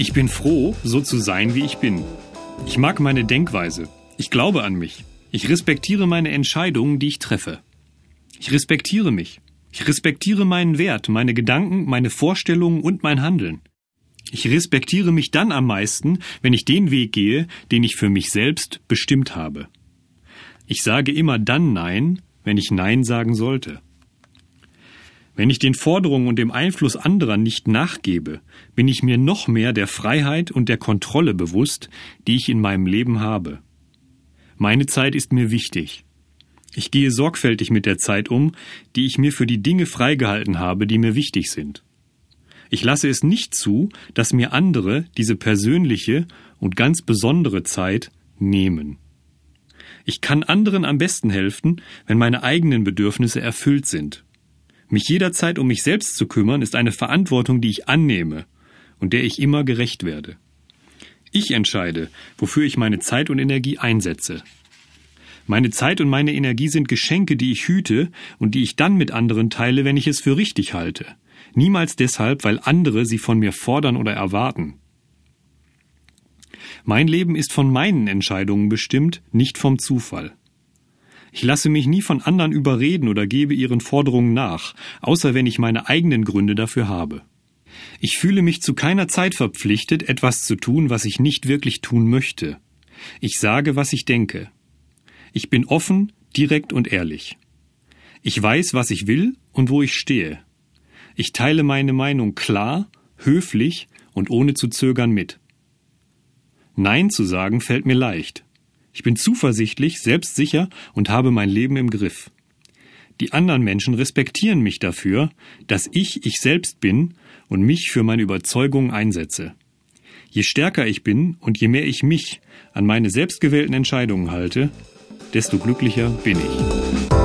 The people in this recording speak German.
Ich bin froh, so zu sein, wie ich bin. Ich mag meine Denkweise. Ich glaube an mich. Ich respektiere meine Entscheidungen, die ich treffe. Ich respektiere mich. Ich respektiere meinen Wert, meine Gedanken, meine Vorstellungen und mein Handeln. Ich respektiere mich dann am meisten, wenn ich den Weg gehe, den ich für mich selbst bestimmt habe. Ich sage immer dann Nein, wenn ich Nein sagen sollte. Wenn ich den Forderungen und dem Einfluss anderer nicht nachgebe, bin ich mir noch mehr der Freiheit und der Kontrolle bewusst, die ich in meinem Leben habe. Meine Zeit ist mir wichtig. Ich gehe sorgfältig mit der Zeit um, die ich mir für die Dinge freigehalten habe, die mir wichtig sind. Ich lasse es nicht zu, dass mir andere diese persönliche und ganz besondere Zeit nehmen. Ich kann anderen am besten helfen, wenn meine eigenen Bedürfnisse erfüllt sind. Mich jederzeit um mich selbst zu kümmern, ist eine Verantwortung, die ich annehme und der ich immer gerecht werde. Ich entscheide, wofür ich meine Zeit und Energie einsetze. Meine Zeit und meine Energie sind Geschenke, die ich hüte und die ich dann mit anderen teile, wenn ich es für richtig halte. Niemals deshalb, weil andere sie von mir fordern oder erwarten. Mein Leben ist von meinen Entscheidungen bestimmt, nicht vom Zufall. Ich lasse mich nie von anderen überreden oder gebe ihren Forderungen nach, außer wenn ich meine eigenen Gründe dafür habe. Ich fühle mich zu keiner Zeit verpflichtet, etwas zu tun, was ich nicht wirklich tun möchte. Ich sage, was ich denke. Ich bin offen, direkt und ehrlich. Ich weiß, was ich will und wo ich stehe. Ich teile meine Meinung klar, höflich und ohne zu zögern mit. Nein zu sagen fällt mir leicht. Ich bin zuversichtlich, selbstsicher und habe mein Leben im Griff. Die anderen Menschen respektieren mich dafür, dass ich ich selbst bin und mich für meine Überzeugungen einsetze. Je stärker ich bin und je mehr ich mich an meine selbstgewählten Entscheidungen halte, desto glücklicher bin ich.